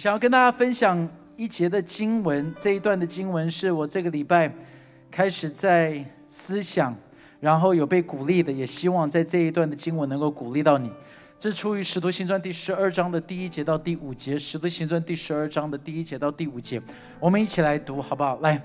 想要跟大家分享一节的经文，这一段的经文是我这个礼拜开始在思想，然后有被鼓励的，也希望在这一段的经文能够鼓励到你。这是出于《使徒行传》第十二章的第一节到第五节，《使徒行传》第十二章的第一节到第五节，我们一起来读好不好？来，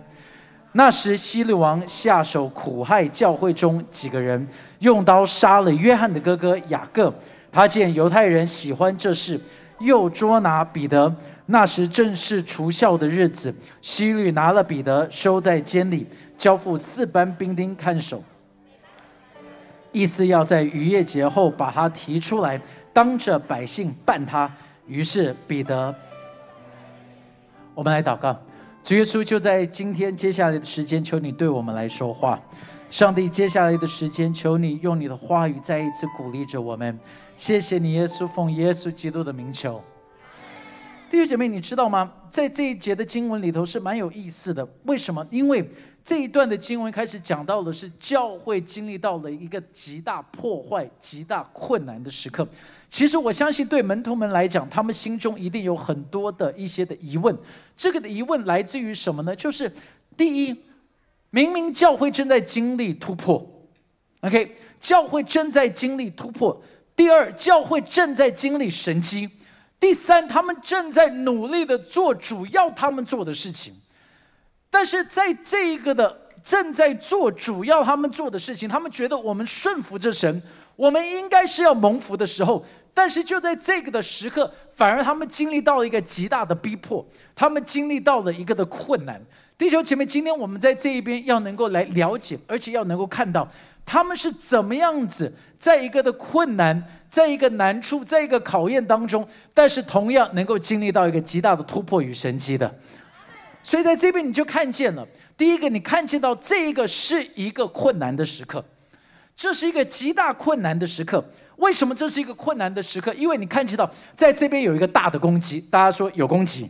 那时希律王下手苦害教会中几个人，用刀杀了约翰的哥哥雅各。他见犹太人喜欢这事。又捉拿彼得，那时正是除孝的日子。希律拿了彼得，收在监里，交付四班兵丁看守，意思要在逾越节后把他提出来，当着百姓办他。于是彼得，我们来祷告，主耶稣就在今天接下来的时间，求你对我们来说话。上帝，接下来的时间，求你用你的话语再一次鼓励着我们。谢谢你，耶稣，奉耶稣基督的名求。弟兄姐妹，你知道吗？在这一节的经文里头是蛮有意思的。为什么？因为这一段的经文开始讲到的是教会经历到了一个极大破坏、极大困难的时刻。其实我相信，对门徒们来讲，他们心中一定有很多的一些的疑问。这个的疑问来自于什么呢？就是第一，明明教会正在经历突破，OK，教会正在经历突破。第二，教会正在经历神机；第三，他们正在努力的做主要他们做的事情。但是在这一个的正在做主要他们做的事情，他们觉得我们顺服着神，我们应该是要蒙福的时候，但是就在这个的时刻，反而他们经历到了一个极大的逼迫，他们经历到了一个的困难。地球前面，今天我们在这一边要能够来了解，而且要能够看到他们是怎么样子。在一个的困难，在一个难处，在一个考验当中，但是同样能够经历到一个极大的突破与神迹的，所以在这边你就看见了，第一个你看见到这一个是一个困难的时刻，这是一个极大困难的时刻。为什么这是一个困难的时刻？因为你看见到在这边有一个大的攻击，大家说有攻击，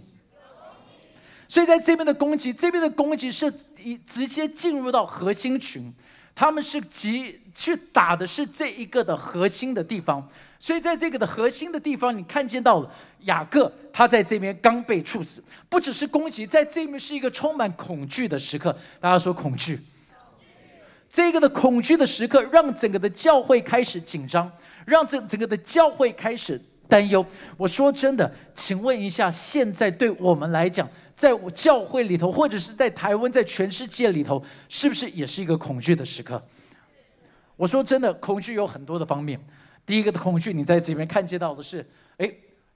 所以在这边的攻击，这边的攻击是一直接进入到核心群。他们是急去打的是这一个的核心的地方，所以在这个的核心的地方，你看见到了雅各，他在这边刚被处死，不只是攻击，在这边是一个充满恐惧的时刻。大家说恐惧，这个的恐惧的时刻，让整个的教会开始紧张，让整整个的教会开始担忧。我说真的，请问一下，现在对我们来讲。在教会里头，或者是在台湾，在全世界里头，是不是也是一个恐惧的时刻？我说真的，恐惧有很多的方面。第一个的恐惧，你在这边看见到的是，哎，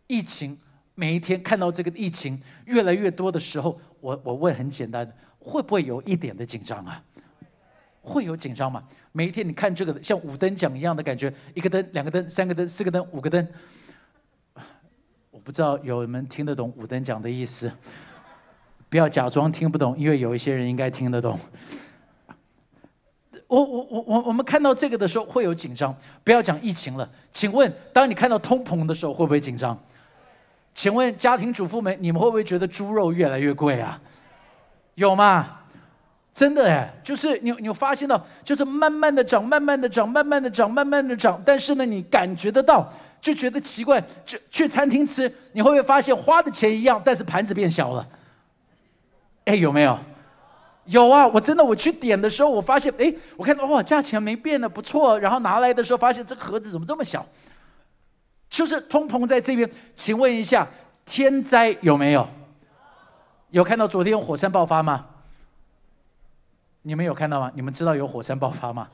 疫情，每一天看到这个疫情越来越多的时候，我我问很简单，会不会有一点的紧张啊？会有紧张吗？每一天你看这个像五灯奖一样的感觉，一个灯、两个灯、三个灯、四个灯、五个灯，不知道有人听得懂五等奖的意思。不要假装听不懂，因为有一些人应该听得懂。我我我我我们看到这个的时候会有紧张。不要讲疫情了，请问，当你看到通膨的时候会不会紧张？请问家庭主妇们，你们会不会觉得猪肉越来越贵啊？有吗？真的哎，就是你你发现到，就是慢慢的涨，慢慢的涨，慢慢的涨，慢慢的涨。但是呢，你感觉得到，就觉得奇怪。去去餐厅吃，你会不会发现花的钱一样，但是盘子变小了？哎，有没有？有啊！我真的，我去点的时候，我发现，哎，我看到哇，价钱没变的，不错。然后拿来的时候，发现这个盒子怎么这么小？就是通膨在这边。请问一下，天灾有没有？有看到昨天火山爆发吗？你们有看到吗？你们知道有火山爆发吗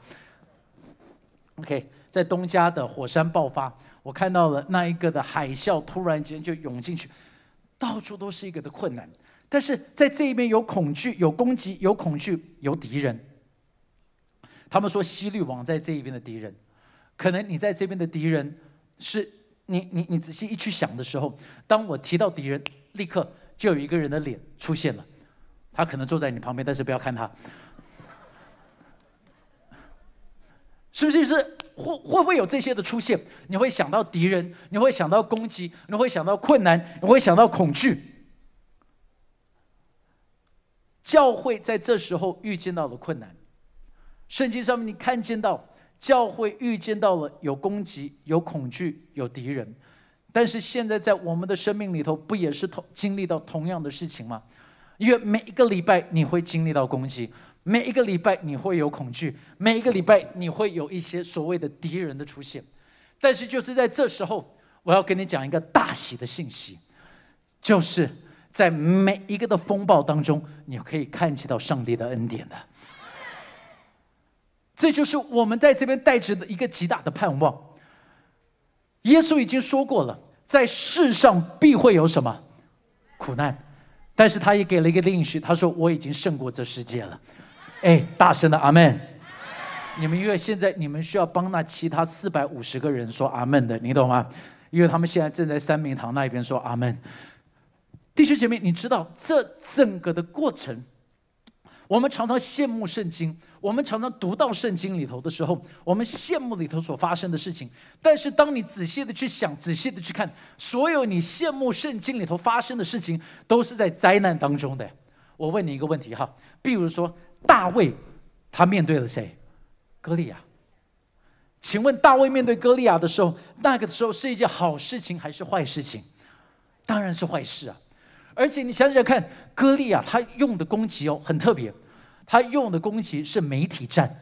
？OK，在东家的火山爆发，我看到了那一个的海啸突然间就涌进去，到处都是一个的困难。但是在这一边有恐惧，有攻击，有恐惧，有敌人。他们说西律王在这一边的敌人，可能你在这边的敌人是你你你仔细一去想的时候，当我提到敌人，立刻就有一个人的脸出现了，他可能坐在你旁边，但是不要看他，是不是？是会会不会有这些的出现？你会想到敌人，你会想到攻击，你会想到困难，你会想到恐惧。教会在这时候遇见到了困难，圣经上面你看见到教会遇见到了有攻击、有恐惧、有敌人。但是现在在我们的生命里头，不也是同经历到同样的事情吗？因为每一个礼拜你会经历到攻击，每一个礼拜你会有恐惧，每一个礼拜你会有一些所谓的敌人的出现。但是就是在这时候，我要跟你讲一个大喜的信息，就是在每一个的风暴当中，你可以看见到上帝的恩典的。这就是我们在这边带着的一个极大的盼望。耶稣已经说过了，在世上必会有什么苦难，但是他也给了一个应许，他说我已经胜过这世界了。哎，大声的阿门！你们因为现在你们需要帮那其他四百五十个人说阿门的，你懂吗？因为他们现在正在三明堂那一边说阿门。弟兄姐妹，你知道这整个的过程，我们常常羡慕圣经。我们常常读到圣经里头的时候，我们羡慕里头所发生的事情。但是，当你仔细的去想、仔细的去看，所有你羡慕圣经里头发生的事情，都是在灾难当中的。我问你一个问题哈，比如说大卫，他面对了谁？歌利亚。请问大卫面对歌利亚的时候，那个时候是一件好事情还是坏事情？当然是坏事啊！而且你想想看，歌利亚他用的攻击哦，很特别。他用的攻击是媒体战，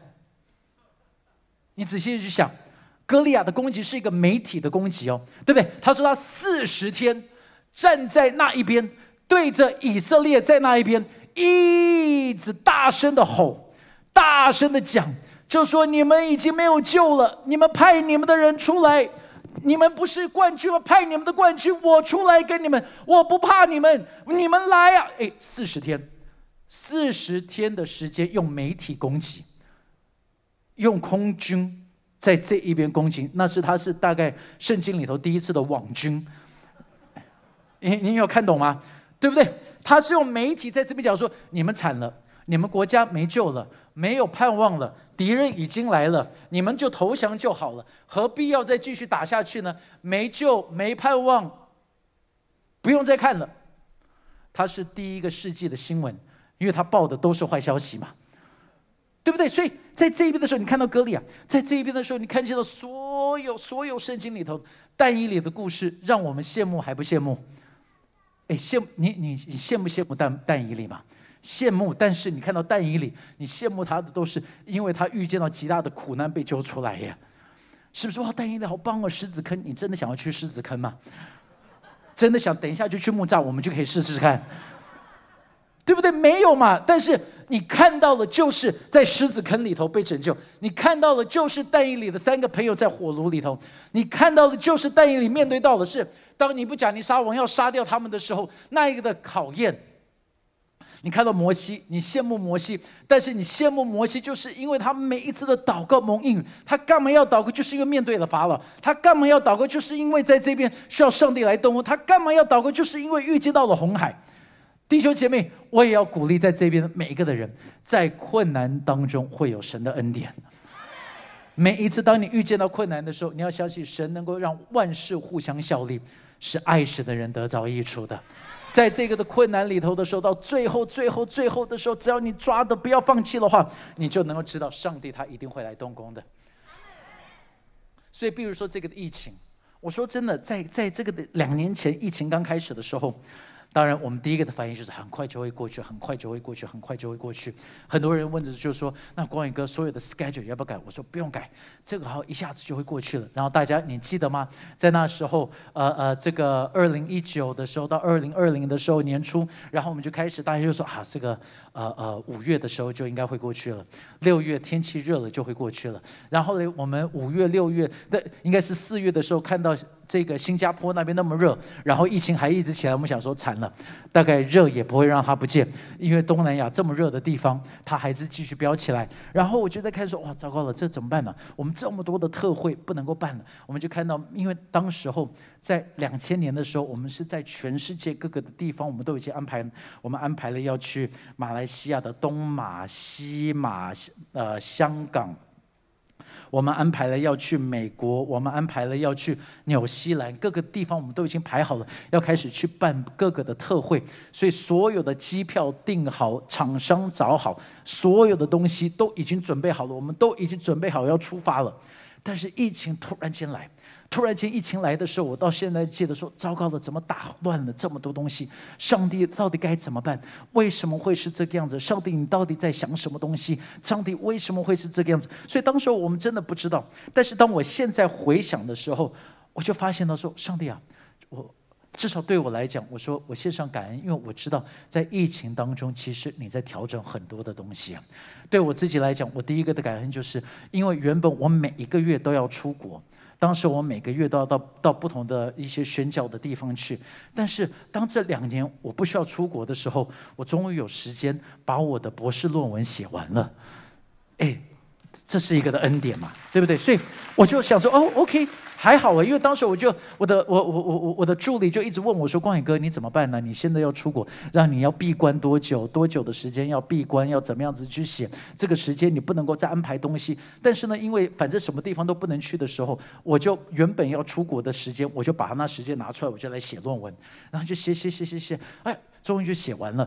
你仔细去想，歌利亚的攻击是一个媒体的攻击哦，对不对？他说他四十天站在那一边，对着以色列在那一边一直大声的吼，大声的讲，就说你们已经没有救了，你们派你们的人出来，你们不是冠军吗？派你们的冠军，我出来跟你们，我不怕你们，你们来啊！哎，四十天。四十天的时间用媒体攻击，用空军在这一边攻击，那是他是大概圣经里头第一次的网军。你你有看懂吗？对不对？他是用媒体在这边讲说：你们惨了，你们国家没救了，没有盼望了，敌人已经来了，你们就投降就好了，何必要再继续打下去呢？没救，没盼望，不用再看了。他是第一个世纪的新闻。因为他报的都是坏消息嘛，对不对？所以在这一边的时候，你看到歌利亚；在这一边的时候，你看见了所有所有圣经里头但以里的故事，让我们羡慕还不羡慕？哎，羡你你你羡慕羡慕但但以里吗？羡慕，但是你看到但以里，你羡慕他的都是因为他遇见到极大的苦难被揪出来呀，是不是？哇，但以里好棒哦！狮子坑，你真的想要去狮子坑吗？真的想等一下就去木栅，我们就可以试试看。对不对？没有嘛。但是你看到的，就是在狮子坑里头被拯救；你看到的，就是但以里的三个朋友在火炉里头；你看到的，就是但以里面对到的是，当你不讲，你杀王要杀掉他们的时候，那一个的考验。你看到摩西，你羡慕摩西，但是你羡慕摩西，就是因为他每一次的祷告蒙应。他干嘛要祷告？就是因为面对了法老。他干嘛要祷告？就是因为在这边需要上帝来动工他干嘛要祷告？就是因为遇见到了红海。弟兄姐妹，我也要鼓励在这边每一个的人，在困难当中会有神的恩典。每一次当你遇见到困难的时候，你要相信神能够让万事互相效力，是爱神的人得着益处的。在这个的困难里头的时候，到最后、最后、最后的时候，只要你抓的不要放弃的话，你就能够知道上帝他一定会来动工的。所以，比如说这个疫情，我说真的，在在这个的两年前疫情刚开始的时候。当然，我们第一个的反应就是很快就会过去，很快就会过去，很快就会过去。很多人问的就是说，那光宇哥所有的 schedule 要不要改？我说不用改，这个好一下子就会过去了。然后大家你记得吗？在那时候，呃呃，这个二零一九的时候到二零二零的时候年初，然后我们就开始，大家就说啊，这个呃呃五月的时候就应该会过去了，六月天气热了就会过去了。然后呢，我们五月六月的应该是四月的时候看到。这个新加坡那边那么热，然后疫情还一直起来，我们想说惨了，大概热也不会让它不见，因为东南亚这么热的地方，它还是继续飙起来。然后我就在看说，哇，糟糕了，这怎么办呢？我们这么多的特会不能够办了。我们就看到，因为当时候在两千年的时候，我们是在全世界各个的地方，我们都已经安排，我们安排了要去马来西亚的东马、西马、呃香港。我们安排了要去美国，我们安排了要去纽西兰，各个地方我们都已经排好了，要开始去办各个的特会，所以所有的机票订好，厂商找好，所有的东西都已经准备好了，我们都已经准备好要出发了。但是疫情突然间来，突然间疫情来的时候，我到现在记得说：糟糕了，怎么打乱了这么多东西？上帝到底该怎么办？为什么会是这个样子？上帝，你到底在想什么东西？上帝为什么会是这个样子？所以当时我们真的不知道。但是当我现在回想的时候，我就发现他说：上帝啊，我。至少对我来讲，我说我献上感恩，因为我知道在疫情当中，其实你在调整很多的东西。对我自己来讲，我第一个的感恩就是，因为原本我每一个月都要出国，当时我每个月都要到到不同的一些宣教的地方去。但是当这两年我不需要出国的时候，我终于有时间把我的博士论文写完了。哎，这是一个的恩典嘛，对不对？所以我就想说，哦，OK。还好啊，因为当时我就我的我我我我我的助理就一直问我说：“光宇哥，你怎么办呢？你现在要出国，让你要闭关多久？多久的时间要闭关？要怎么样子去写？这个时间你不能够再安排东西。但是呢，因为反正什么地方都不能去的时候，我就原本要出国的时间，我就把他那时间拿出来，我就来写论文，然后就写写写写写，哎，终于就写完了。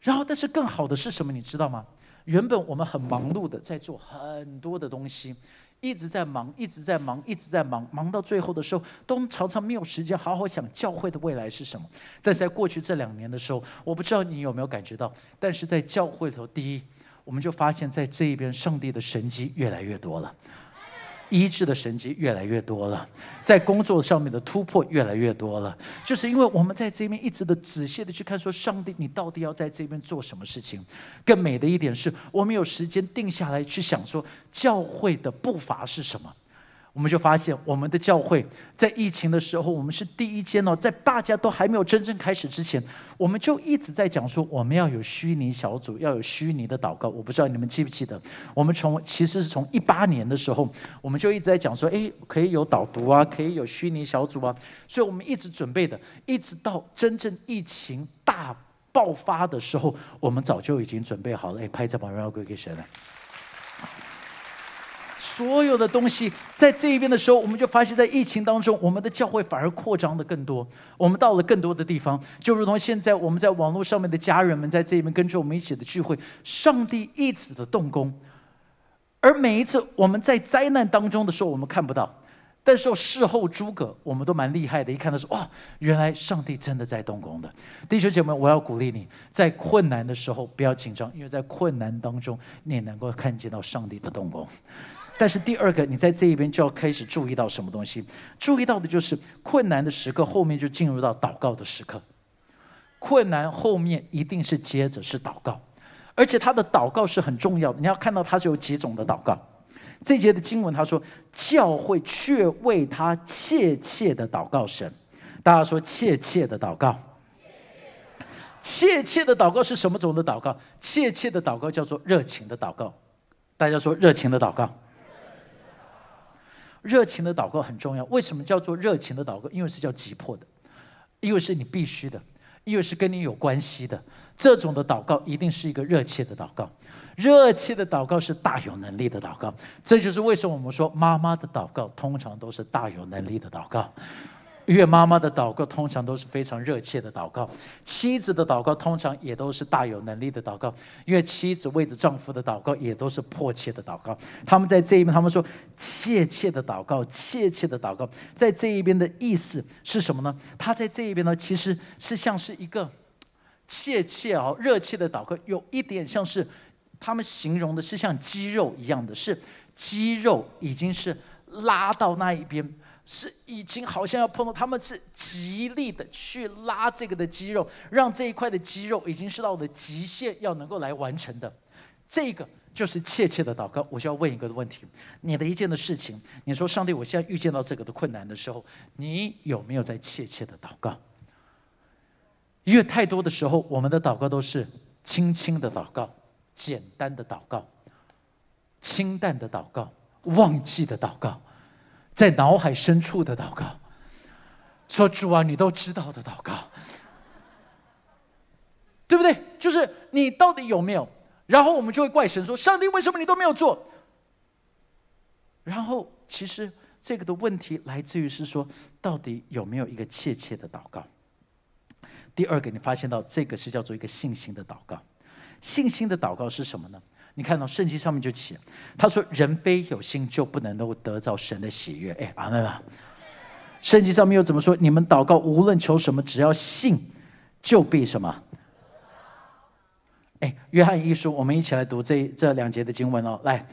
然后，但是更好的是什么？你知道吗？原本我们很忙碌的在做很多的东西。一直在忙，一直在忙，一直在忙，忙到最后的时候，都常常没有时间好好想教会的未来是什么。但是在过去这两年的时候，我不知道你有没有感觉到，但是在教会头，第一，我们就发现，在这一边，上帝的神迹越来越多了。医治的神迹越来越多了，在工作上面的突破越来越多了，就是因为我们在这边一直的仔细的去看，说上帝，你到底要在这边做什么事情？更美的一点是，我们有时间定下来去想，说教会的步伐是什么。我们就发现，我们的教会在疫情的时候，我们是第一间哦，在大家都还没有真正开始之前，我们就一直在讲说，我们要有虚拟小组，要有虚拟的祷告。我不知道你们记不记得，我们从其实是从一八年的时候，我们就一直在讲说，哎，可以有导读啊，可以有虚拟小组啊，所以我们一直准备的，一直到真正疫情大爆发的时候，我们早就已经准备好了。哎，拍这把荣耀归给谁了？所有的东西在这一边的时候，我们就发现，在疫情当中，我们的教会反而扩张的更多。我们到了更多的地方，就如同现在我们在网络上面的家人们在这一边跟着我们一起的聚会，上帝一直的动工。而每一次我们在灾难当中的时候，我们看不到，但是事后诸葛，我们都蛮厉害的。一看到说，哇，原来上帝真的在动工的。弟兄姐妹，我要鼓励你，在困难的时候不要紧张，因为在困难当中，你也能够看见到上帝的动工。但是第二个，你在这一边就要开始注意到什么东西？注意到的就是困难的时刻，后面就进入到祷告的时刻。困难后面一定是接着是祷告，而且他的祷告是很重要的。你要看到他是有几种的祷告。这节的经文他说，教会却为他切切的祷告神。大家说切切的祷告，切切的祷告是什么种的祷告？切切的祷告叫做热情的祷告。大家说热情的祷告。热情的祷告很重要。为什么叫做热情的祷告？因为是叫急迫的，因为是你必须的，因为是跟你有关系的。这种的祷告一定是一个热切的祷告。热切的祷告是大有能力的祷告。这就是为什么我们说妈妈的祷告通常都是大有能力的祷告。因为妈妈的祷告通常都是非常热切的祷告，妻子的祷告通常也都是大有能力的祷告。因为妻子为着丈夫的祷告也都是迫切的祷告。他们在这一边，他们说切切的祷告，切切的祷告，在这一边的意思是什么呢？他在这一边呢，其实是像是一个切切哦，热切的祷告，有一点像是他们形容的是像肌肉一样的，是肌肉已经是拉到那一边。是已经好像要碰到，他们是极力的去拉这个的肌肉，让这一块的肌肉已经是到了极限，要能够来完成的。这个就是切切的祷告。我就要问一个问题：你的一件的事情，你说上帝，我现在遇见到这个的困难的时候，你有没有在切切的祷告？因为太多的时候，我们的祷告都是轻轻的祷告、简单的祷告、清淡的祷告、忘记的祷告。在脑海深处的祷告，说主啊，你都知道的祷告，对不对？就是你到底有没有？然后我们就会怪神说：上帝为什么你都没有做？然后其实这个的问题来自于是说，到底有没有一个切切的祷告？第二个，你发现到这个是叫做一个信心的祷告。信心的祷告是什么呢？你看到圣经上面就写，他说：“人非有心，就不能够得到神的喜悦。”哎，阿门啊！圣经上面又怎么说？你们祷告，无论求什么，只要信，就必什么？哎，约翰一书，我们一起来读这这两节的经文哦。来，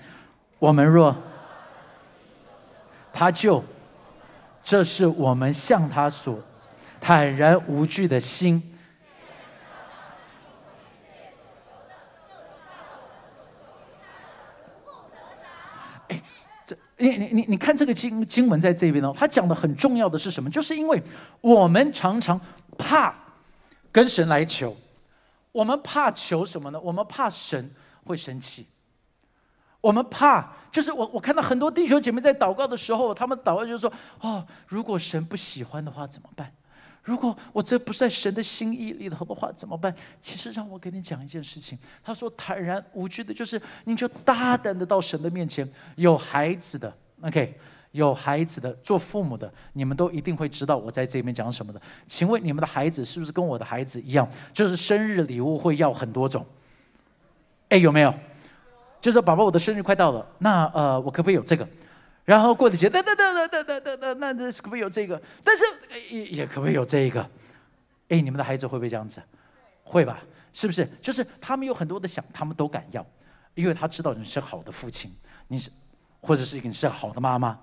我们若他就，这是我们向他所坦然无惧的心。哎，这你你你你看这个经经文在这边哦，他讲的很重要的是什么？就是因为我们常常怕跟神来求。我们怕求什么呢？我们怕神会生气。我们怕，就是我我看到很多弟兄姐妹在祷告的时候，他们祷告就是说：哦，如果神不喜欢的话怎么办？如果我这不在神的心意里头的话怎么办？其实让我跟你讲一件事情。他说坦然无惧的，就是你就大胆的到神的面前。有孩子的，OK。有孩子的，做父母的，你们都一定会知道我在这边讲什么的。请问你们的孩子是不是跟我的孩子一样，就是生日礼物会要很多种？哎，有没有？就是宝宝，我的生日快到了，那呃，我可不可以有这个？然后过的节，噔噔噔噔噔噔噔，那这可不可以有这个？但是也也可不可以有这一个？哎，你们的孩子会不会这样子？会吧？是不是？就是他们有很多的想，他们都敢要，因为他知道你是好的父亲，你是或者是一个你是好的妈妈。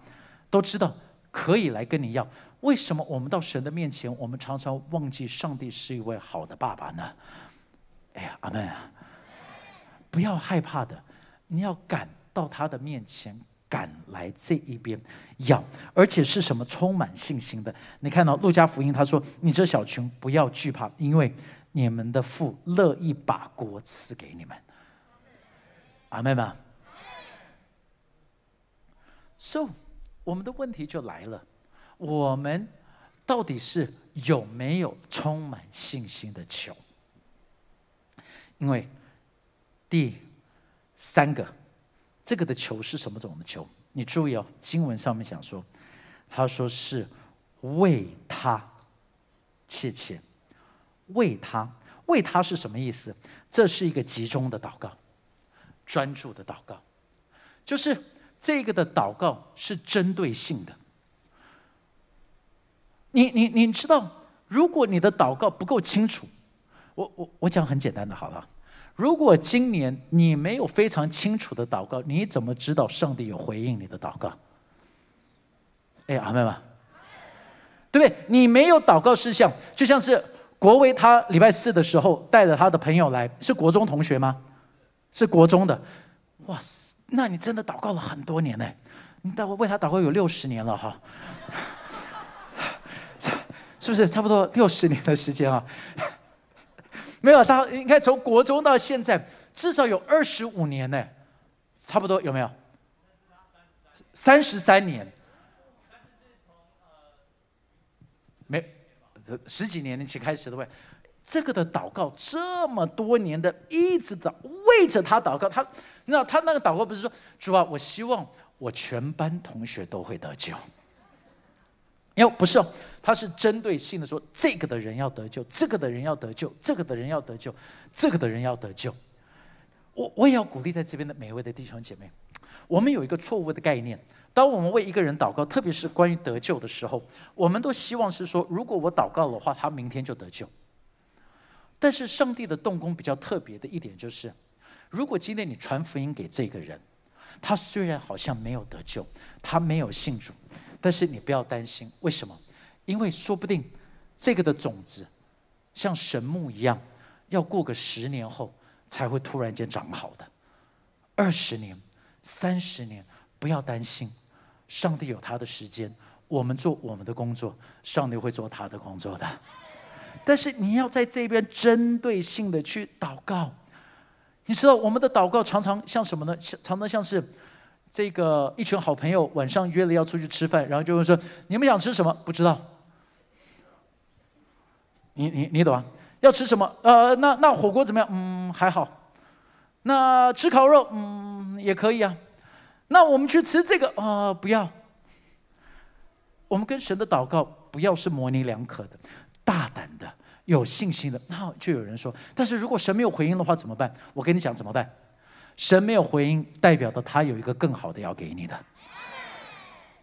都知道可以来跟你要，为什么我们到神的面前，我们常常忘记上帝是一位好的爸爸呢？哎呀，阿门啊！不要害怕的，你要赶到他的面前，赶来这一边要，而且是什么充满信心的？你看到路加福音，他说：“你这小群不要惧怕，因为你们的父乐意把国赐给你们。”阿门吗？So。我们的问题就来了，我们到底是有没有充满信心的求？因为第三个，这个的求是什么种的求？你注意哦，经文上面想说，他说是为他切切，为他，为他是什么意思？这是一个集中的祷告，专注的祷告，就是。这个的祷告是针对性的。你你你知道，如果你的祷告不够清楚，我我我讲很简单的，好了。如果今年你没有非常清楚的祷告，你怎么知道上帝有回应你的祷告？哎，阿妹们，对不对？你没有祷告事项，就像是国威他礼拜四的时候带着他的朋友来，是国中同学吗？是国中的，哇塞！那你真的祷告了很多年呢，你祷为他祷告有六十年了哈，是不是差不多六十年的时间啊？没有，他应该从国中到现在至少有二十五年呢，差不多有没有？三十三年，没，这十几年前开始的喂。这个的祷告这么多年的一直的为着他祷告，他那他那个祷告不是说主啊，我希望我全班同学都会得救。哟，不是哦，他是针对性的说这个的人要得救，这个的人要得救，这个的人要得救，这个的人要得救。我我也要鼓励在这边的每一位的弟兄姐妹，我们有一个错误的概念，当我们为一个人祷告，特别是关于得救的时候，我们都希望是说，如果我祷告的话，他明天就得救。但是上帝的动工比较特别的一点就是，如果今天你传福音给这个人，他虽然好像没有得救，他没有信主，但是你不要担心，为什么？因为说不定这个的种子像神木一样，要过个十年后才会突然间长好的。二十年、三十年，不要担心，上帝有他的时间，我们做我们的工作，上帝会做他的工作的。但是你要在这边针对性的去祷告，你知道我们的祷告常常像什么呢？常常像是这个一群好朋友晚上约了要出去吃饭，然后就会说：“你们想吃什么？不知道。”你你你懂啊？要吃什么？呃，那那火锅怎么样？嗯，还好。那吃烤肉？嗯，也可以啊。那我们去吃这个？啊，不要。我们跟神的祷告不要是模棱两可的。大胆的、有信心的，那就有人说：“但是如果神没有回应的话怎么办？”我跟你讲怎么办？神没有回应，代表的他有一个更好的要给你的。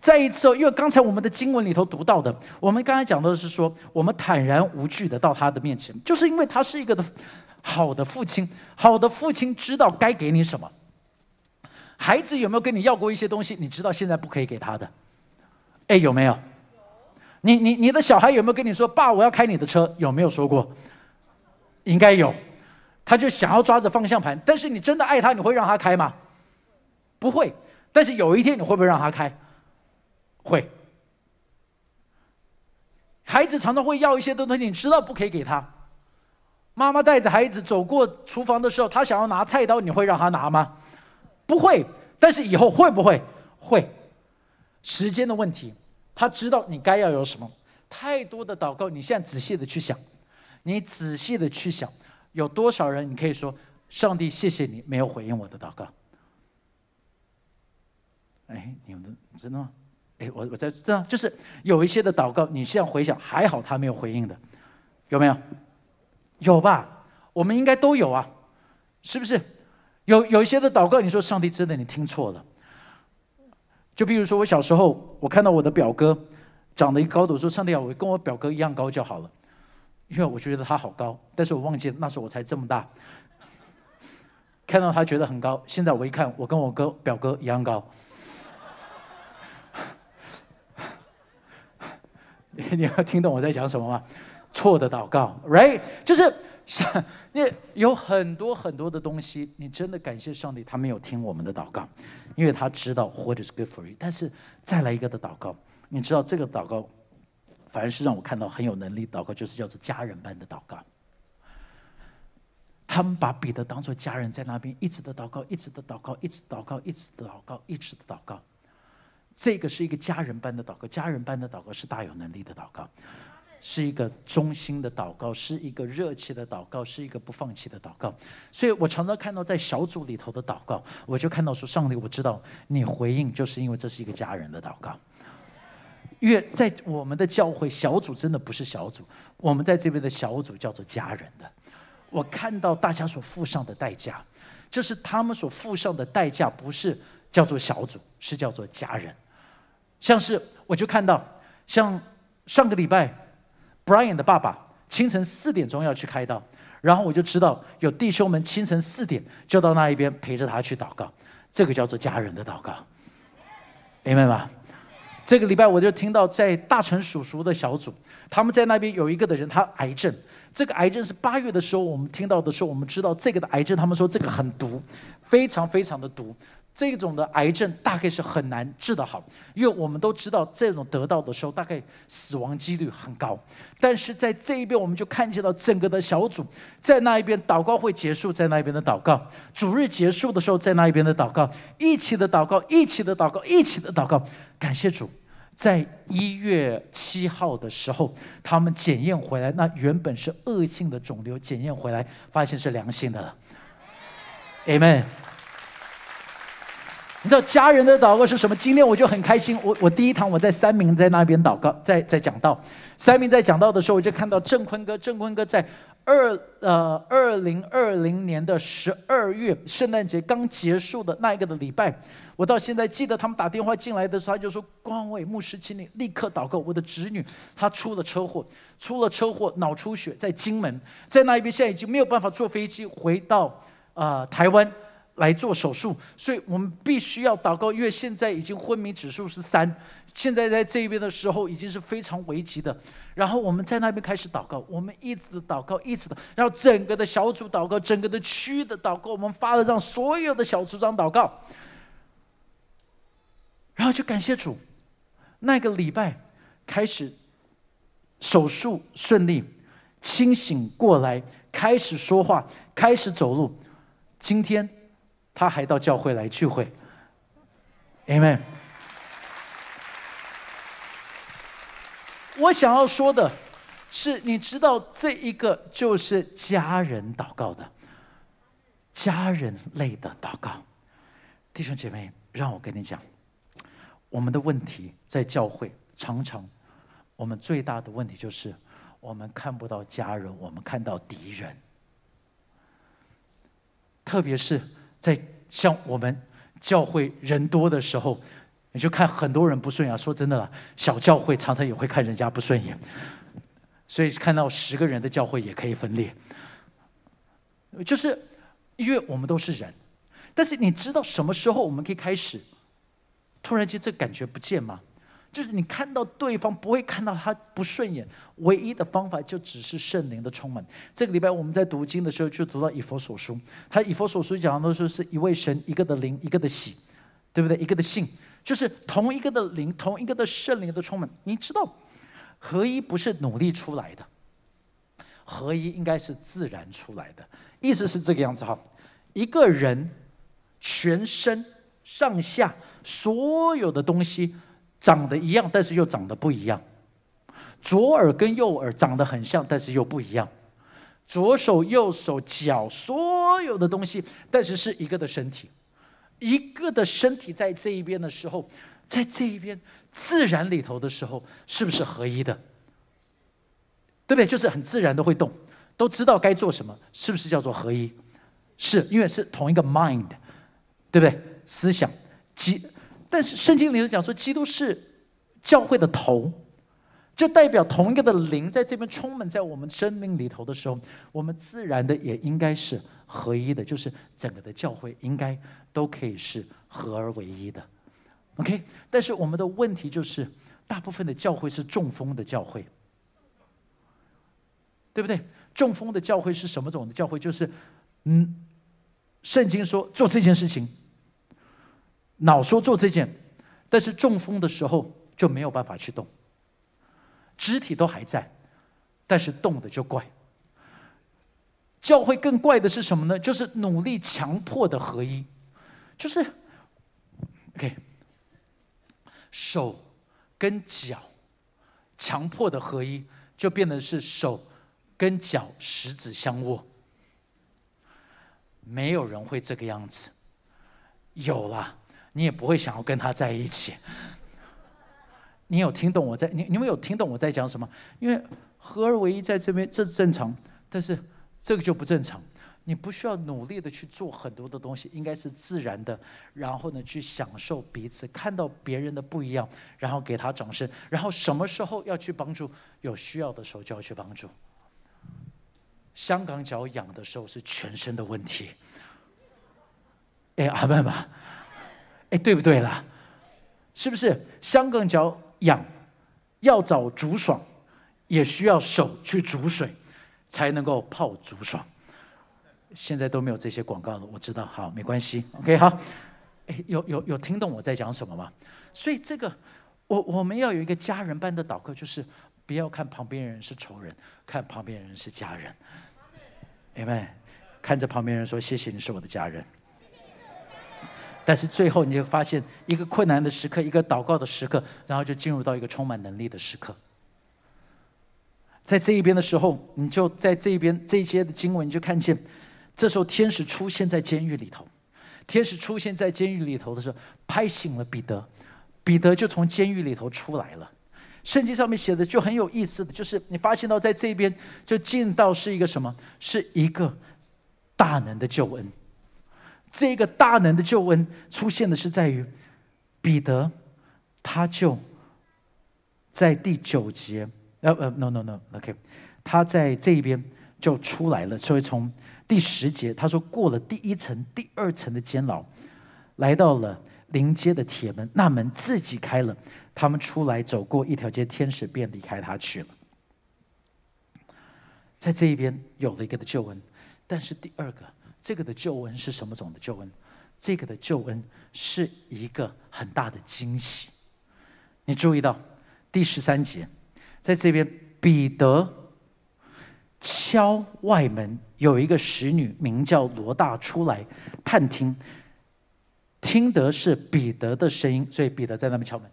再一次哦，因为刚才我们的经文里头读到的，我们刚才讲到的是说，我们坦然无惧的到他的面前，就是因为他是一个的好的父亲，好的父亲知道该给你什么。孩子有没有跟你要过一些东西？你知道现在不可以给他的？哎，有没有？你你你的小孩有没有跟你说，爸，我要开你的车？有没有说过？应该有。他就想要抓着方向盘，但是你真的爱他，你会让他开吗？不会。但是有一天，你会不会让他开？会，孩子常常会要一些东西，你知道不可以给他。妈妈带着孩子走过厨房的时候，他想要拿菜刀，你会让他拿吗？不会。但是以后会不会？会。时间的问题，他知道你该要有什么。太多的祷告，你现在仔细的去想，你仔细的去想，有多少人你可以说，上帝谢谢你没有回应我的祷告。哎，你们真的吗？我我在这样，就是有一些的祷告，你现在回想，还好他没有回应的，有没有？有吧？我们应该都有啊，是不是？有有一些的祷告，你说上帝真的你听错了。就比如说我小时候，我看到我的表哥长得一高度，说上帝啊，我跟我表哥一样高就好了，因为我觉得他好高，但是我忘记那时候我才这么大，看到他觉得很高，现在我一看，我跟我哥表哥一样高。你要听懂我在讲什么吗？错的祷告，right？就是想你有很多很多的东西，你真的感谢上帝，他没有听我们的祷告，因为他知道 what is good for you。但是再来一个的祷告，你知道这个祷告，反而是让我看到很有能力祷告，就是叫做家人般的祷告。他们把彼得当做家人，在那边一直的祷告，一直的祷告，一直祷告，一直的祷告，一直的祷告。这个是一个家人般的祷告，家人般的祷告是大有能力的祷告，是一个忠心的祷告，是一个热切的祷告，是一个不放弃的祷告。所以我常常看到在小组里头的祷告，我就看到说：上帝，我知道你回应，就是因为这是一个家人的祷告。因为在我们的教会小组真的不是小组，我们在这边的小组叫做家人的。我看到大家所付上的代价，就是他们所付上的代价不是叫做小组，是叫做家人。像是我就看到，像上个礼拜，Brian 的爸爸清晨四点钟要去开刀，然后我就知道有弟兄们清晨四点就到那一边陪着他去祷告，这个叫做家人的祷告，明白吗？这个礼拜我就听到在大城叔叔的小组，他们在那边有一个的人他癌症，这个癌症是八月的时候我们听到的时候，我们知道这个的癌症，他们说这个很毒，非常非常的毒。这种的癌症大概是很难治得好，因为我们都知道这种得到的时候，大概死亡几率很高。但是在这一边，我们就看见到整个的小组在那一边祷告会结束，在那一边的祷告，主日结束的时候，在那一边的祷告，一起的祷告，一起的祷告，一起的祷告。感谢主，在一月七号的时候，他们检验回来，那原本是恶性的肿瘤，检验回来发现是良性的了。Amen。你知道家人的祷告是什么？今天我就很开心。我我第一堂我在三明在那边祷告，在在讲道。三明在讲道的时候，我就看到郑坤哥。郑坤哥在二呃二零二零年的十二月圣诞节刚结束的那一个的礼拜，我到现在记得他们打电话进来的时候，他就说：“光伟牧师，请你立刻祷告我的侄女，她出了车祸，出了车祸脑出血，在金门，在那一边现在已经没有办法坐飞机回到啊台湾。”来做手术，所以我们必须要祷告，因为现在已经昏迷指数是三，现在在这边的时候已经是非常危急的。然后我们在那边开始祷告，我们一直的祷告，一直的，然后整个的小组祷告，整个的区的祷告，我们发了让所有的小组长祷告，然后就感谢主，那个礼拜开始手术顺利，清醒过来，开始说话，开始走路，今天。他还到教会来聚会，Amen。我想要说的是，你知道这一个就是家人祷告的，家人类的祷告。弟兄姐妹，让我跟你讲，我们的问题在教会常常，我们最大的问题就是我们看不到家人，我们看到敌人，特别是。在像我们教会人多的时候，你就看很多人不顺眼。说真的啦，小教会常常也会看人家不顺眼，所以看到十个人的教会也可以分裂。就是因为我们都是人，但是你知道什么时候我们可以开始？突然间这感觉不见吗？就是你看到对方不会看到他不顺眼，唯一的方法就只是圣灵的充满。这个礼拜我们在读经的时候就读到以佛所书，他以佛所书讲的说是一位神，一个的灵，一个的喜，对不对？一个的信，就是同一个的灵，同一个的圣灵的充满。你知道，合一不是努力出来的，合一应该是自然出来的。意思是这个样子哈，一个人全身上下所有的东西。长得一样，但是又长得不一样。左耳跟右耳长得很像，但是又不一样。左手、右手、脚，所有的东西，但是是一个的身体。一个的身体在这一边的时候，在这一边自然里头的时候，是不是合一的？对不对？就是很自然的会动，都知道该做什么，是不是叫做合一？是因为是同一个 mind，对不对？思想基。但是圣经里头讲说，基督是教会的头，就代表同一个的灵在这边充满在我们生命里头的时候，我们自然的也应该是合一的，就是整个的教会应该都可以是合而为一的。OK，但是我们的问题就是，大部分的教会是中风的教会，对不对？中风的教会是什么种的教会？就是嗯，圣经说做这件事情。脑说做这件，但是中风的时候就没有办法去动，肢体都还在，但是动的就怪。教会更怪的是什么呢？就是努力强迫的合一，就是，OK，手跟脚强迫的合一，就变得是手跟脚十指相握。没有人会这个样子，有了。你也不会想要跟他在一起。你有听懂我在你你们有听懂我在讲什么？因为合而为一在这边这是正常，但是这个就不正常。你不需要努力的去做很多的东西，应该是自然的。然后呢，去享受彼此，看到别人的不一样，然后给他掌声。然后什么时候要去帮助，有需要的时候就要去帮助。香港脚痒的时候是全身的问题。哎，阿妹嘛。哎，对不对啦？是不是香港脚痒，要找竹爽，也需要手去煮水，才能够泡竹爽。现在都没有这些广告了，我知道。好，没关系。OK，好。哎，有有有听懂我在讲什么吗？所以这个，我我们要有一个家人般的祷告，就是不要看旁边人是仇人，看旁边人是家人。阿门。看着旁边人说：“谢谢你是我的家人。”但是最后，你就发现一个困难的时刻，一个祷告的时刻，然后就进入到一个充满能力的时刻。在这一边的时候，你就在这一边这一节的经文，就看见，这时候天使出现在监狱里头。天使出现在监狱里头的时候，拍醒了彼得，彼得就从监狱里头出来了。圣经上面写的就很有意思的就是你发现到在这边就进到是一个什么？是一个大能的救恩。这个大能的救恩出现的是在于彼得，他就在第九节，呃呃，no no no，OK，他在这一边就出来了。所以从第十节，他说过了第一层、第二层的监牢，来到了临街的铁门，那门自己开了，他们出来走过一条街，天使便离开他去了。在这一边有了一个的救恩，但是第二个。这个的救恩是什么种的救恩？这个的救恩是一个很大的惊喜。你注意到第十三节，在这边彼得敲外门，有一个使女名叫罗大出来探听，听得是彼得的声音，所以彼得在那边敲门。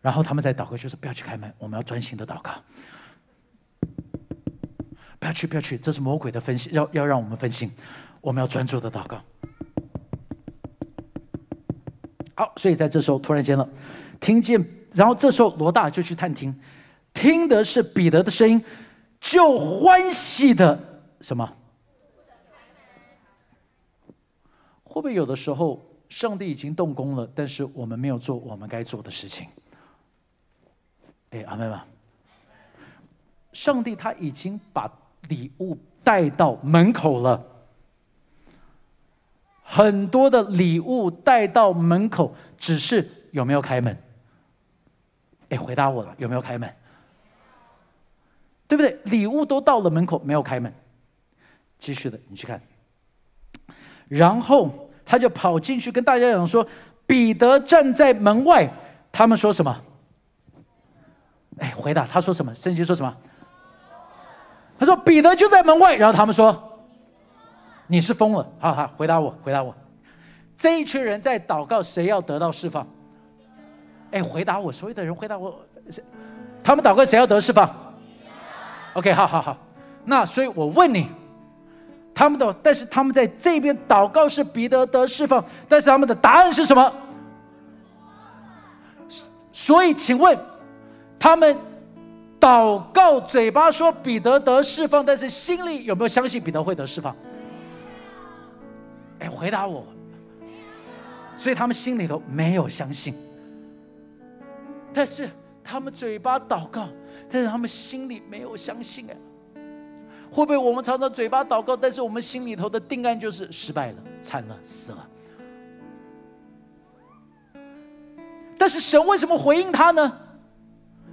然后他们在祷告，就是不要去开门，我们要专心的祷告。不要去，不要去，这是魔鬼的分析，要要让我们分心，我们要专注的祷告。好，所以在这时候突然间了，听见，然后这时候罗大就去探听，听的是彼得的声音，就欢喜的什么？会不会有的时候，上帝已经动工了，但是我们没有做我们该做的事情？哎，阿妹们，上帝他已经把礼物带到门口了，很多的礼物带到门口，只是有没有开门？哎，回答我了，有没有开门？对不对？礼物都到了门口，没有开门。继续的，你去看。然后他就跑进去跟大家讲说：“彼得站在门外。”他们说什么？哎，回答他说什么？圣经说什么？他说：“彼得就在门外。”然后他们说：“你是疯了。”好好回答我，回答我。这一群人在祷告，谁要得到释放？哎，回答我，所有的人回答我。他们祷告，谁要得释放？OK，好好好。那所以我问你。他们的，但是他们在这边祷告是彼得得释放，但是他们的答案是什么？所以，请问他们祷告嘴巴说彼得得释放，但是心里有没有相信彼得会得释放？哎，回答我。所以他们心里头没有相信，但是他们嘴巴祷告，但是他们心里没有相信哎。会不会我们常常嘴巴祷告，但是我们心里头的定案就是失败了、惨了、死了？但是神为什么回应他呢？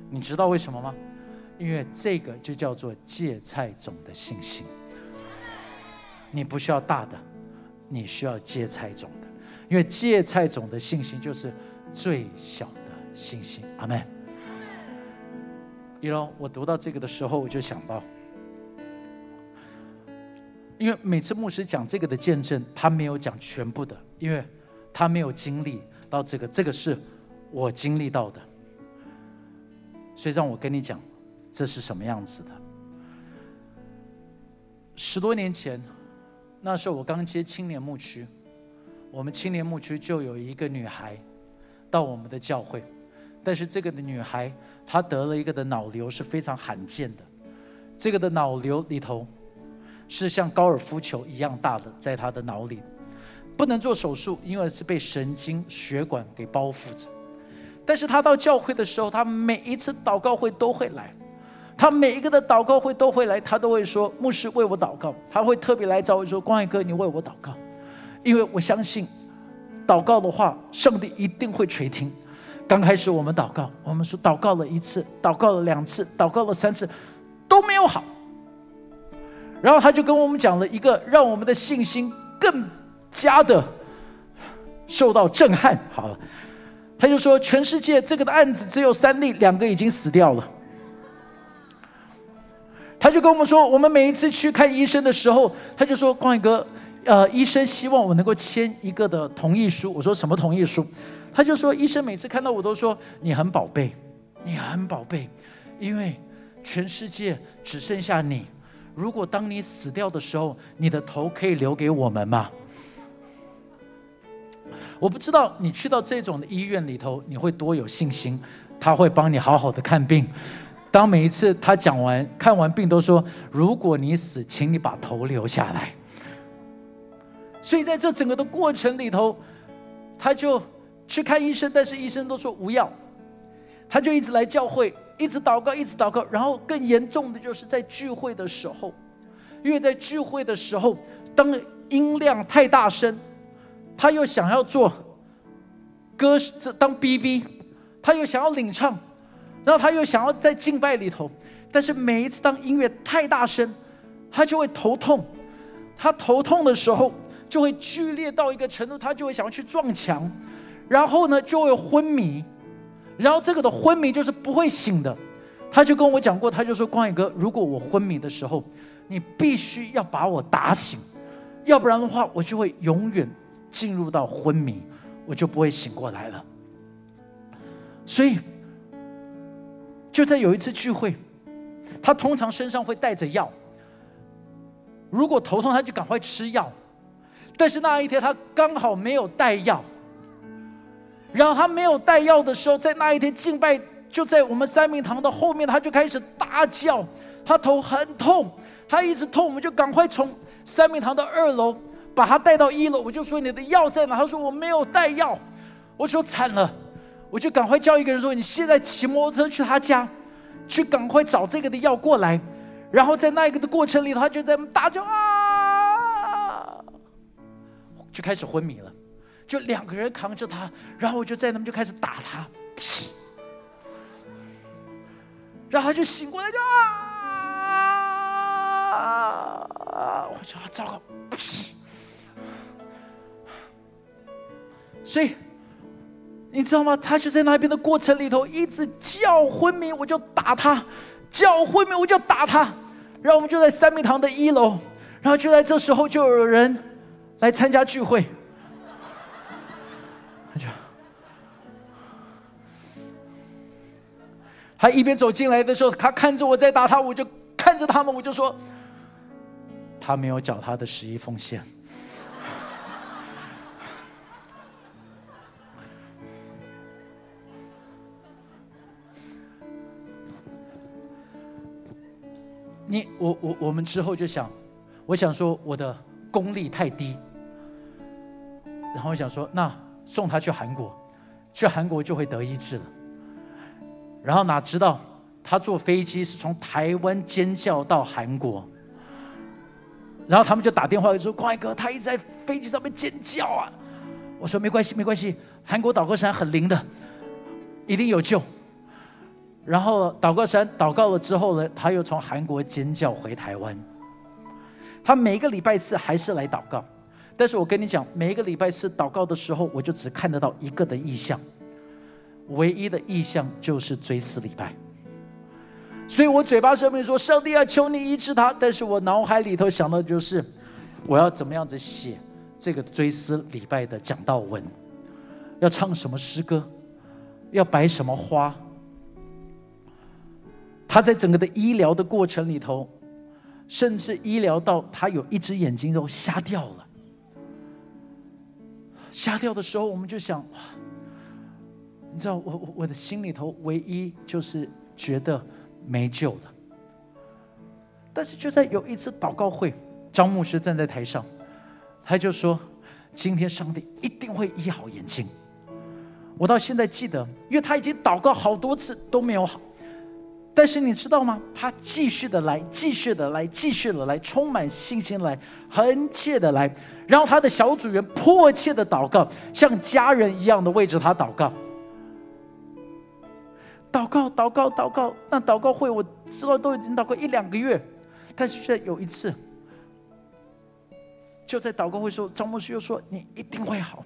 你知道为什么吗？因为这个就叫做芥菜种的信心。你不需要大的，你需要芥菜种的，因为芥菜种的信心就是最小的信心。阿门。一龙，我读到这个的时候，我就想到。因为每次牧师讲这个的见证，他没有讲全部的，因为他没有经历到这个，这个是我经历到的，所以让我跟你讲，这是什么样子的。十多年前，那时候我刚接青年牧区，我们青年牧区就有一个女孩到我们的教会，但是这个的女孩她得了一个的脑瘤，是非常罕见的，这个的脑瘤里头。是像高尔夫球一样大的，在她的脑里，不能做手术，因为是被神经血管给包覆着。但是他到教会的时候，他每一次祷告会都会来，他每一个的祷告会都会来，他都会说牧师为我祷告，他会特别来找我说光宇哥，你为我祷告，因为我相信，祷告的话，上帝一定会垂听。刚开始我们祷告，我们说祷告了一次，祷告了两次，祷告了三次，都没有好。然后他就跟我们讲了一个让我们的信心更加的受到震撼。好了，他就说全世界这个的案子只有三例，两个已经死掉了。他就跟我们说，我们每一次去看医生的时候，他就说光宇哥，呃，医生希望我能够签一个的同意书。我说什么同意书？他就说医生每次看到我都说你很宝贝，你很宝贝，因为全世界只剩下你。如果当你死掉的时候，你的头可以留给我们吗？我不知道你去到这种的医院里头，你会多有信心，他会帮你好好的看病。当每一次他讲完看完病都说：“如果你死，请你把头留下来。”所以在这整个的过程里头，他就去看医生，但是医生都说无药，他就一直来教会。一直祷告，一直祷告，然后更严重的就是在聚会的时候，因为在聚会的时候，当音量太大声，他又想要做歌当 BV，他又想要领唱，然后他又想要在敬拜里头，但是每一次当音乐太大声，他就会头痛，他头痛的时候就会剧烈到一个程度，他就会想要去撞墙，然后呢就会昏迷。然后这个的昏迷就是不会醒的，他就跟我讲过，他就说：“光宇哥，如果我昏迷的时候，你必须要把我打醒，要不然的话，我就会永远进入到昏迷，我就不会醒过来了。”所以就在有一次聚会，他通常身上会带着药，如果头痛他就赶快吃药，但是那一天他刚好没有带药。然后他没有带药的时候，在那一天敬拜，就在我们三明堂的后面，他就开始大叫，他头很痛，他一直痛，我们就赶快从三明堂的二楼把他带到一楼。我就说你的药在哪？他说我没有带药。我说惨了，我就赶快叫一个人说你现在骑摩托车去他家，去赶快找这个的药过来。然后在那一个的过程里，他就在大叫啊，就开始昏迷了。就两个人扛着他，然后我就在那边就开始打他，然后他就醒过来就啊，我就糟糕，所以你知道吗？他就在那边的过程里头一直叫昏迷，我就打他；叫昏迷，我就打他。然后我们就在三明堂的一楼，然后就在这时候就有人来参加聚会。他就他一边走进来的时候，他看着我在打他，我就看着他们，我就说：“他没有缴他的十一奉献。”你我我我们之后就想，我想说我的功力太低，然后我想说，那送他去韩国，去韩国就会得医治了。然后哪知道他坐飞机是从台湾尖叫到韩国，然后他们就打电话说：“快哥，他一直在飞机上面尖叫啊！”我说：“没关系，没关系，韩国祷告山很灵的，一定有救。”然后祷告山祷告了之后呢，他又从韩国尖叫回台湾。他每个礼拜四还是来祷告，但是我跟你讲，每一个礼拜四祷告的时候，我就只看得到一个的意象。唯一的意向就是追思礼拜，所以我嘴巴上面说上帝要求你医治他，但是我脑海里头想到就是我要怎么样子写这个追思礼拜的讲道文，要唱什么诗歌，要摆什么花。他在整个的医疗的过程里头，甚至医疗到他有一只眼睛都瞎掉了，瞎掉的时候，我们就想哇。你知道我我我的心里头唯一就是觉得没救了，但是就在有一次祷告会，张牧师站在台上，他就说：“今天上帝一定会医好眼睛。”我到现在记得，因为他已经祷告好多次都没有好，但是你知道吗？他继续的来，继续的来，继续的来，充满信心来，恳切的来，然后他的小组员迫切的祷告，像家人一样的为着他祷告。祷告，祷告，祷告。那祷告会我知道都已经祷告一两个月，但是却有一次，就在祷告会说，张牧师又说你一定会好。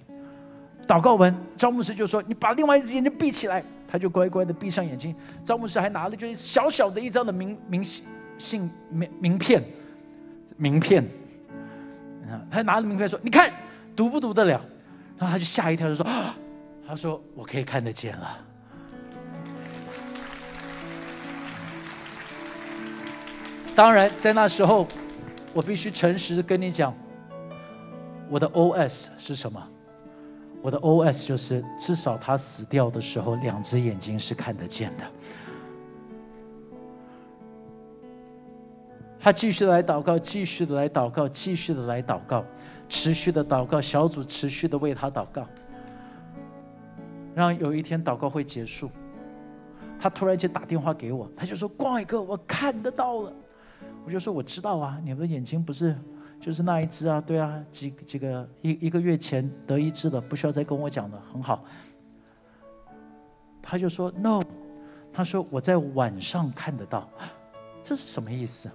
祷告完，张牧师就说你把另外一只眼睛闭起来，他就乖乖的闭上眼睛。张牧师还拿了就是小小的一张的名名信名名片，名片，啊，他拿着名片说你看读不读得了？然后他就吓一跳，就说啊，他说我可以看得见了。当然，在那时候，我必须诚实的跟你讲，我的 O.S 是什么？我的 O.S 就是，至少他死掉的时候，两只眼睛是看得见的。他继续的来祷告，继续的来祷告，继续的来祷告，持续的祷告，小组持续的为他祷告。让有一天祷告会结束，他突然间打电话给我，他就说：“光伟哥，我看得到了。”我就说我知道啊，你们的眼睛不是就是那一只啊？对啊，几几个一一个月前得一只的，不需要再跟我讲了，很好。他就说 no，他说我在晚上看得到，这是什么意思？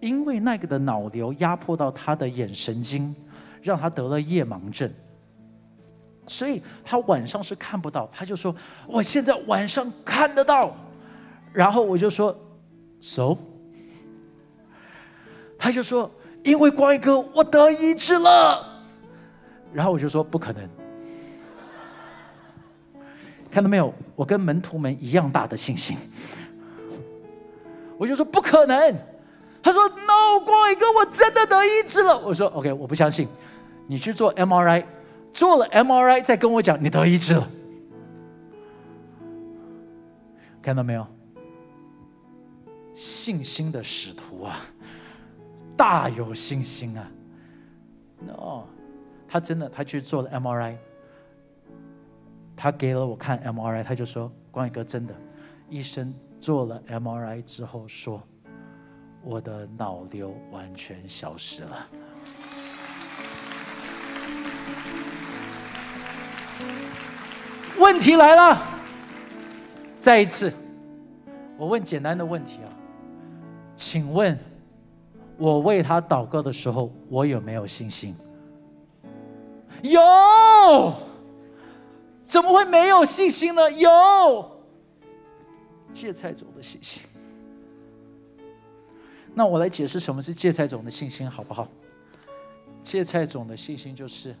因为那个的脑瘤压迫到他的眼神经，让他得了夜盲症，所以他晚上是看不到。他就说我现在晚上看得到，然后我就说 so。他就说：“因为光一哥，我得医治了。”然后我就说：“不可能！”看到没有？我跟门徒们一样大的信心。我就说：“不可能！”他说：“No，光一哥，我真的得医治了。”我说：“OK，我不相信。你去做 MRI，做了 MRI 再跟我讲你得医治了。”看到没有？信心的使徒啊，大有信心啊。No，他真的，他去做了 MRI，他给了我看 MRI，他就说：“光宇哥，真的，医生做了 MRI 之后说，我的脑瘤完全消失了。”问题来了，再一次，我问简单的问题啊，请问，我为他祷告的时候，我有没有信心？有，怎么会没有信心呢？有，芥菜种的信心。那我来解释什么是芥菜种的信心，好不好？芥菜种的信心就是，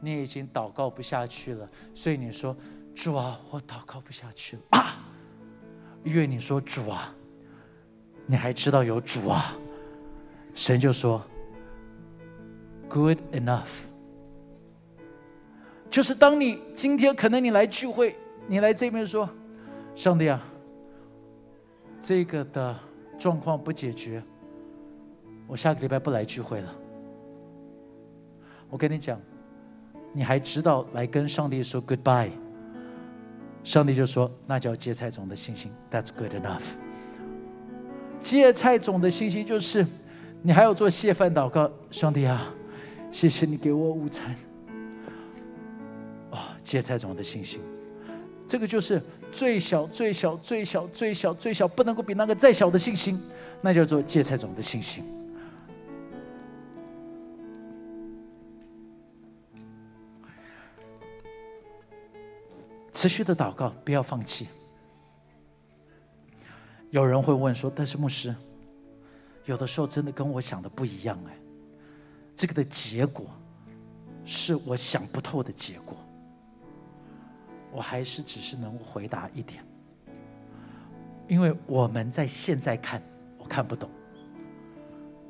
你已经祷告不下去了，所以你说。主啊，我祷告不下去了啊！因为你说主啊，你还知道有主啊，神就说 “good enough”。就是当你今天可能你来聚会，你来这边说，上帝啊，这个的状况不解决，我下个礼拜不来聚会了。我跟你讲，你还知道来跟上帝说 goodbye。上帝就说：“那叫芥菜种的信心，That's good enough。芥菜种的信心就是，你还要做谢饭祷告。上帝啊，谢谢你给我午餐。哦，芥菜种的信心，这个就是最小、最小、最小、最小、最小，不能够比那个再小的信心，那叫做芥菜种的信心。”持续的祷告，不要放弃。有人会问说：“但是牧师，有的时候真的跟我想的不一样哎，这个的结果是我想不透的结果。”我还是只是能回答一点，因为我们在现在看，我看不懂，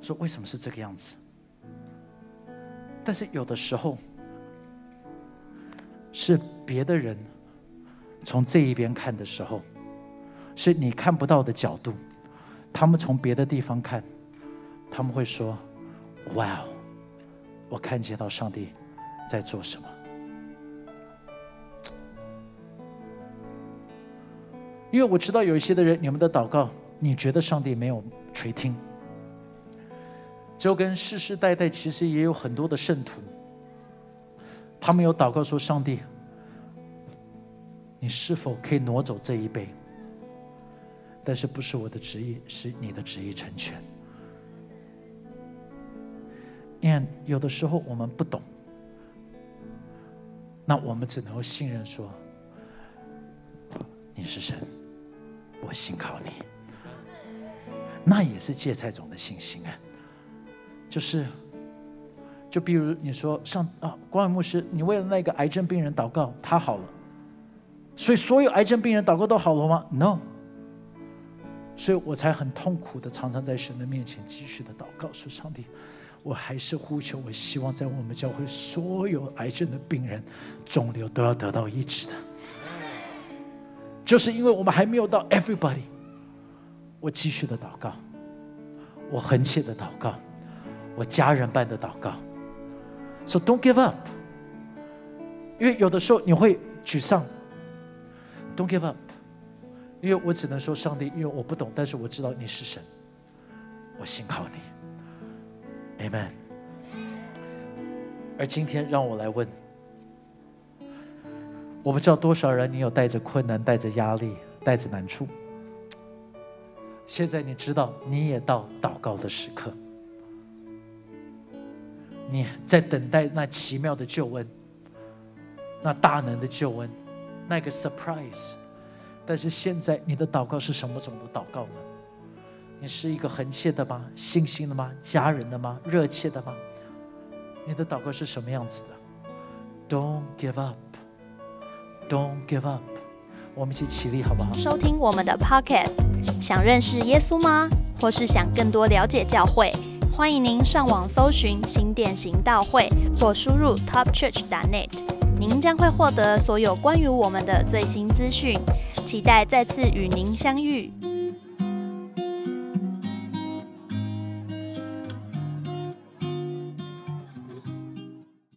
说为什么是这个样子。但是有的时候是别的人。从这一边看的时候，是你看不到的角度；他们从别的地方看，他们会说：“哇哦，我看见到上帝在做什么。”因为我知道有一些的人，你们的祷告，你觉得上帝没有垂听，就跟世世代代其实也有很多的圣徒，他们有祷告说：“上帝。”你是否可以挪走这一杯？但是不是我的旨意，是你的旨意成全。And 有的时候我们不懂，那我们只能够信任说：“你是神，我信靠你。”那也是芥菜种的信心啊。就是，就比如你说上啊，光远牧师，你为了那个癌症病人祷告，他好了。所以，所有癌症病人祷告都好了吗？No。所以我才很痛苦的，常常在神的面前继续的祷告，说：“上帝，我还是呼求，我希望在我们教会所有癌症的病人，肿瘤都要得到医治的。”就是因为我们还没有到 everybody，我继续的祷告，我恳切的祷告，我家人般的祷告。So don't give up，因为有的时候你会沮丧。Don't give up，因为我只能说上帝，因为我不懂，但是我知道你是神，我信靠你，Amen。而今天让我来问，我不知道多少人你有带着困难、带着压力、带着难处，现在你知道你也到祷告的时刻，你在等待那奇妙的救恩，那大能的救恩。那个 surprise，但是现在你的祷告是什么种的祷告呢？你是一个恒切的吗？信心的吗？家人的吗？热切的吗？你的祷告是什么样子的？Don't give up，Don't give up，我们一起起立好不好？收听我们的 podcast，想认识耶稣吗？或是想更多了解教会？欢迎您上网搜寻新店行道会，或输入 topchurch.net。您将会获得所有关于我们的最新资讯，期待再次与您相遇。